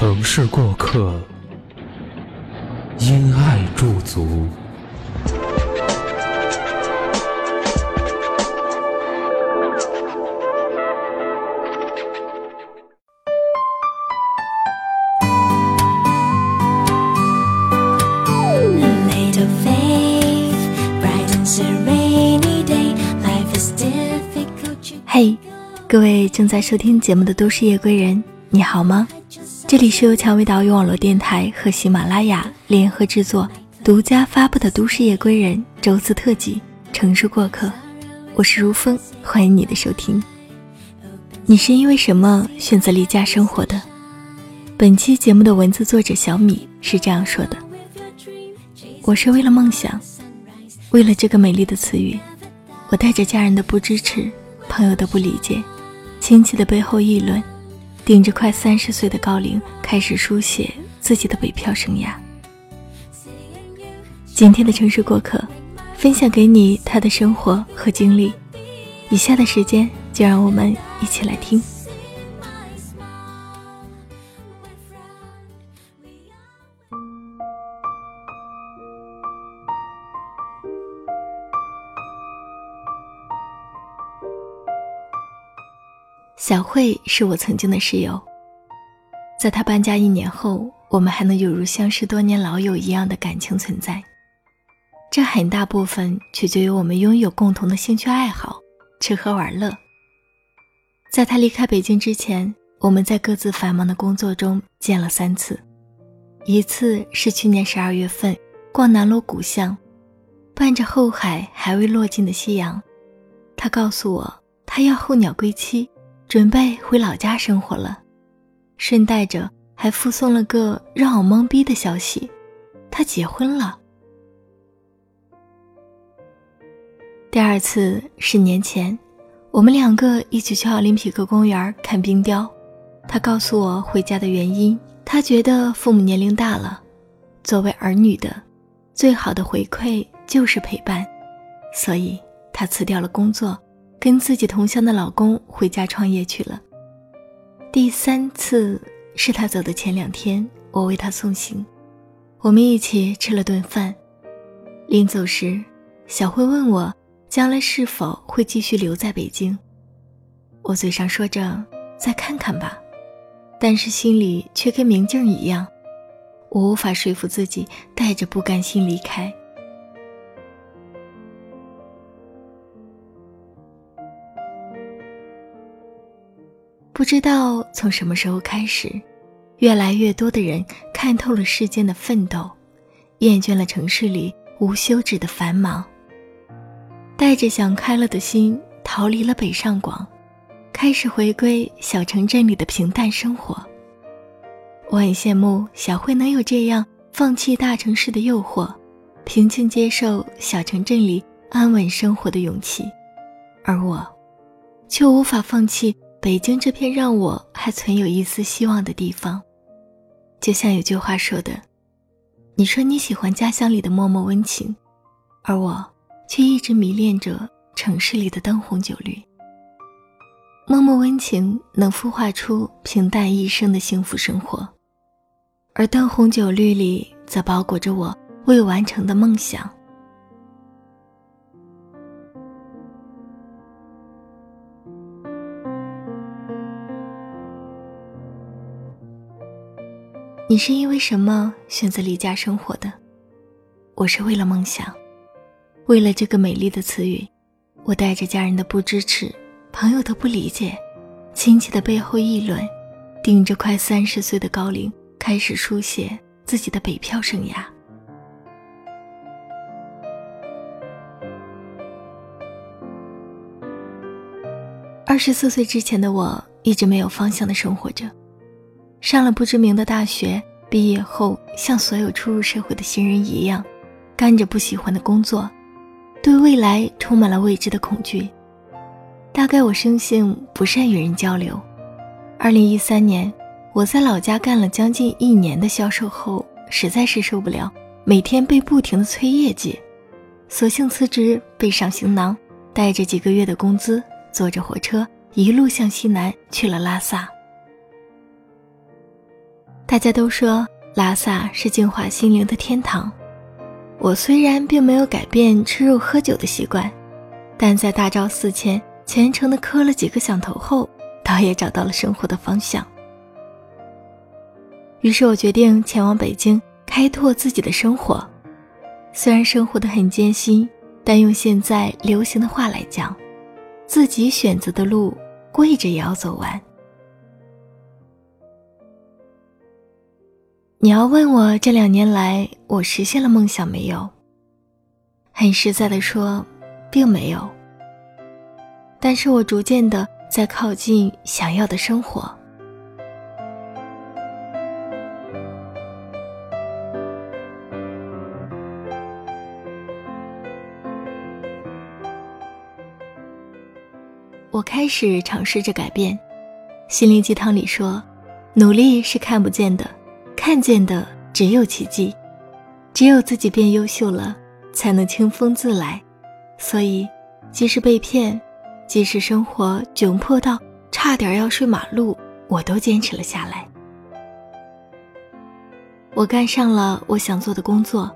城市过客，因爱驻足。嘿，各位正在收听节目的都市夜归人，你好吗？这里是由蔷薇岛屿网络电台和喜马拉雅联合制作、独家发布的《都市夜归人》周四特辑《城市过客》，我是如风，欢迎你的收听。你是因为什么选择离家生活的？本期节目的文字作者小米是这样说的：“我是为了梦想，为了这个美丽的词语，我带着家人的不支持、朋友的不理解、亲戚的背后议论。”顶着快三十岁的高龄，开始书写自己的北漂生涯。今天的城市过客，分享给你他的生活和经历。以下的时间，就让我们一起来听。小慧是我曾经的室友，在她搬家一年后，我们还能有如相识多年老友一样的感情存在。这很大部分取决于我们拥有共同的兴趣爱好，吃喝玩乐。在她离开北京之前，我们在各自繁忙的工作中见了三次，一次是去年十二月份逛南锣鼓巷，伴着后海还未落尽的夕阳，她告诉我她要候鸟归期。准备回老家生活了，顺带着还附送了个让我懵逼的消息：他结婚了。第二次是年前，我们两个一起去奥林匹克公园看冰雕，他告诉我回家的原因，他觉得父母年龄大了，作为儿女的，最好的回馈就是陪伴，所以他辞掉了工作。跟自己同乡的老公回家创业去了。第三次是他走的前两天，我为他送行，我们一起吃了顿饭。临走时，小慧问我将来是否会继续留在北京。我嘴上说着再看看吧，但是心里却跟明镜一样，我无法说服自己带着不甘心离开。不知道从什么时候开始，越来越多的人看透了世间的奋斗，厌倦了城市里无休止的繁忙，带着想开了的心逃离了北上广，开始回归小城镇里的平淡生活。我很羡慕小慧能有这样放弃大城市的诱惑，平静接受小城镇里安稳生活的勇气，而我，却无法放弃。北京这片让我还存有一丝希望的地方，就像有句话说的：“你说你喜欢家乡里的默默温情，而我却一直迷恋着城市里的灯红酒绿。默默温情能孵化出平淡一生的幸福生活，而灯红酒绿里则包裹着我未完成的梦想。”你是因为什么选择离家生活的？我是为了梦想，为了这个美丽的词语，我带着家人的不支持、朋友的不理解、亲戚的背后议论，顶着快三十岁的高龄，开始书写自己的北漂生涯。二十四岁之前的我，一直没有方向的生活着。上了不知名的大学，毕业后像所有初入社会的新人一样，干着不喜欢的工作，对未来充满了未知的恐惧。大概我生性不善与人交流。二零一三年，我在老家干了将近一年的销售后，实在是受不了每天被不停的催业绩，索性辞职，背上行囊，带着几个月的工资，坐着火车一路向西南去了拉萨。大家都说拉萨是净化心灵的天堂。我虽然并没有改变吃肉喝酒的习惯，但在大昭寺前虔诚地磕了几个响头后，倒也找到了生活的方向。于是我决定前往北京开拓自己的生活。虽然生活的很艰辛，但用现在流行的话来讲，自己选择的路，跪着也要走完。你要问我这两年来我实现了梦想没有？很实在的说，并没有。但是我逐渐的在靠近想要的生活。我开始尝试着改变。心灵鸡汤里说，努力是看不见的。看见的只有奇迹，只有自己变优秀了，才能清风自来。所以，即使被骗，即使生活窘迫到差点要睡马路，我都坚持了下来。我干上了我想做的工作，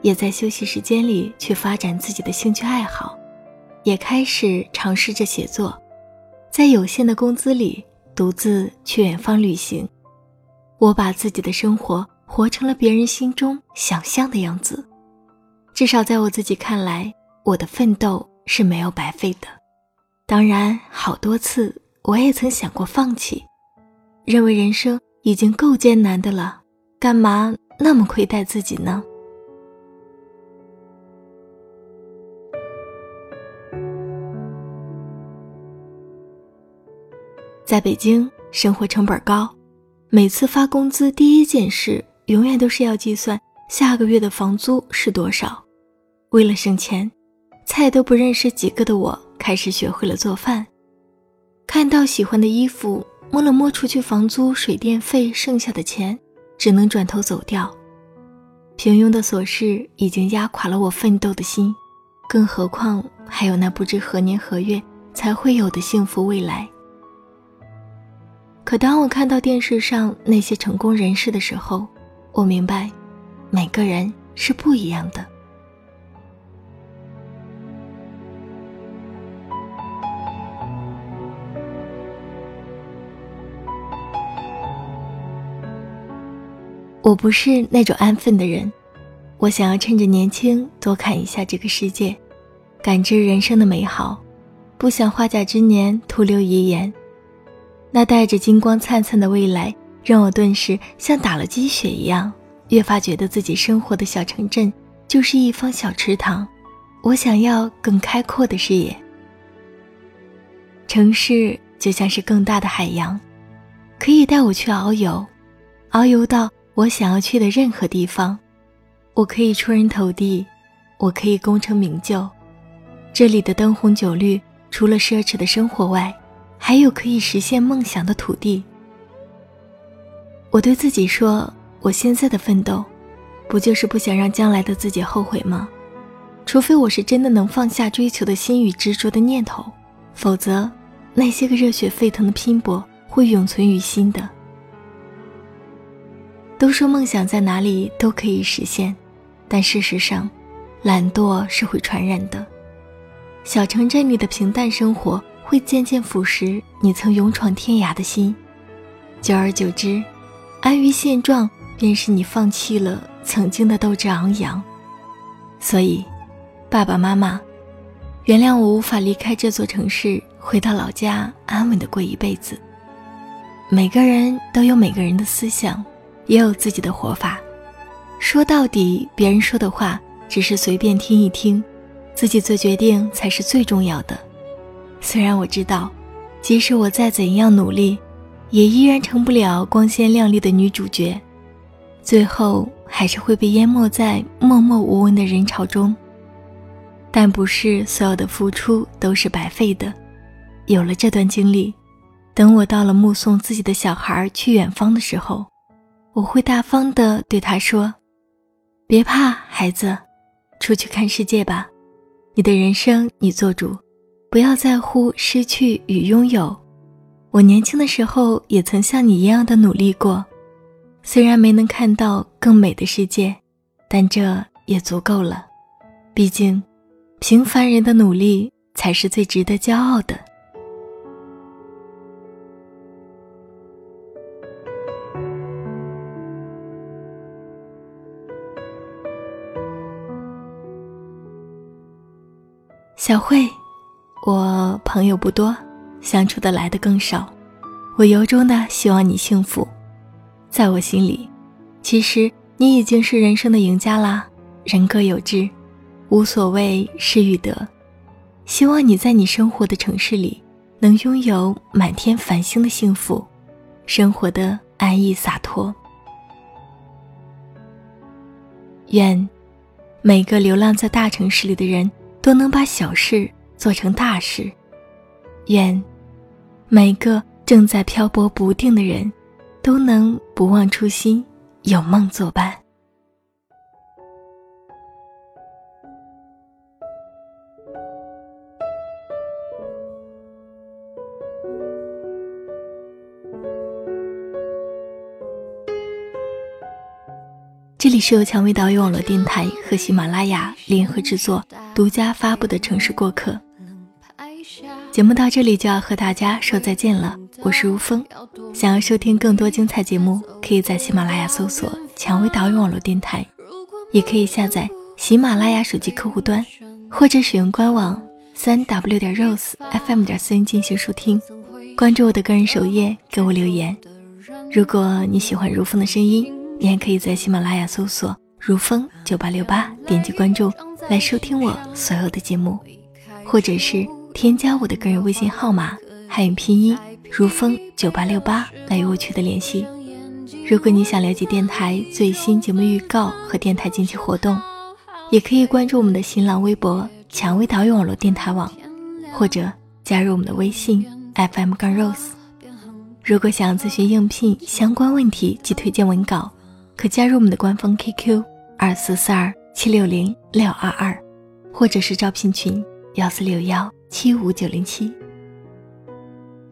也在休息时间里去发展自己的兴趣爱好，也开始尝试着写作，在有限的工资里独自去远方旅行。我把自己的生活活成了别人心中想象的样子，至少在我自己看来，我的奋斗是没有白费的。当然，好多次我也曾想过放弃，认为人生已经够艰难的了，干嘛那么亏待自己呢？在北京，生活成本高。每次发工资，第一件事永远都是要计算下个月的房租是多少。为了省钱，菜都不认识几个的我开始学会了做饭。看到喜欢的衣服，摸了摸除去房租、水电费剩下的钱，只能转头走掉。平庸的琐事已经压垮了我奋斗的心，更何况还有那不知何年何月才会有的幸福未来。可当我看到电视上那些成功人士的时候，我明白，每个人是不一样的。我不是那种安分的人，我想要趁着年轻多看一下这个世界，感知人生的美好，不想花甲之年徒留遗言。那带着金光灿灿的未来，让我顿时像打了鸡血一样，越发觉得自己生活的小城镇就是一方小池塘。我想要更开阔的视野。城市就像是更大的海洋，可以带我去遨游，遨游到我想要去的任何地方。我可以出人头地，我可以功成名就。这里的灯红酒绿，除了奢侈的生活外，还有可以实现梦想的土地。我对自己说：“我现在的奋斗，不就是不想让将来的自己后悔吗？除非我是真的能放下追求的心与执着的念头，否则，那些个热血沸腾的拼搏会永存于心的。”都说梦想在哪里都可以实现，但事实上，懒惰是会传染的。小城镇里的平淡生活。会渐渐腐蚀你曾勇闯天涯的心，久而久之，安于现状便是你放弃了曾经的斗志昂扬。所以，爸爸妈妈，原谅我无法离开这座城市，回到老家安稳的过一辈子。每个人都有每个人的思想，也有自己的活法。说到底，别人说的话只是随便听一听，自己做决定才是最重要的。虽然我知道，即使我再怎样努力，也依然成不了光鲜亮丽的女主角，最后还是会被淹没在默默无闻的人潮中。但不是所有的付出都是白费的。有了这段经历，等我到了目送自己的小孩去远方的时候，我会大方的对他说：“别怕，孩子，出去看世界吧。你的人生你做主，不要在乎失去与拥有。我年轻的时候也曾像你一样的努力过，虽然没能看到更美的世界，但这也足够了。毕竟。”平凡人的努力才是最值得骄傲的。小慧，我朋友不多，相处的来的更少。我由衷的希望你幸福。在我心里，其实你已经是人生的赢家啦。人各有志。无所谓失与得，希望你在你生活的城市里能拥有满天繁星的幸福，生活的安逸洒脱。愿每个流浪在大城市里的人都能把小事做成大事。愿每个正在漂泊不定的人都能不忘初心，有梦作伴。这里是由蔷薇岛屿网络电台和喜马拉雅联合制作、独家发布的《城市过客》节目，到这里就要和大家说再见了。我是如风，想要收听更多精彩节目，可以在喜马拉雅搜索“蔷薇岛屿网络电台”，也可以下载喜马拉雅手机客户端，或者使用官网三 w 点 rose fm 点 cn 进行收听。关注我的个人首页，给我留言。如果你喜欢如风的声音。你还可以在喜马拉雅搜索“如风九八六八”，点击关注来收听我所有的节目，或者是添加我的个人微信号码汉语拼音“如风九八六八”来与我取得联系。如果你想了解电台最新节目预告和电台近期活动，也可以关注我们的新浪微博“蔷薇岛屿网络电台网”，或者加入我们的微信 FM 杠 Rose。如果想咨询应聘相关问题及推荐文稿。可加入我们的官方 QQ 二四四二七六零六二二，或者是招聘群幺四六幺七五九零七。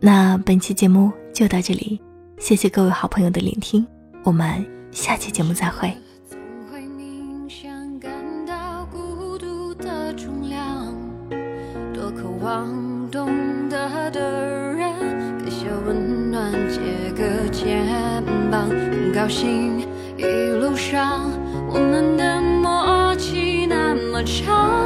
那本期节目就到这里，谢谢各位好朋友的聆听，我们下期节目再会。多渴望懂得的人，给些温暖，借个肩膀，很高兴。一路上，我们的默契那么长，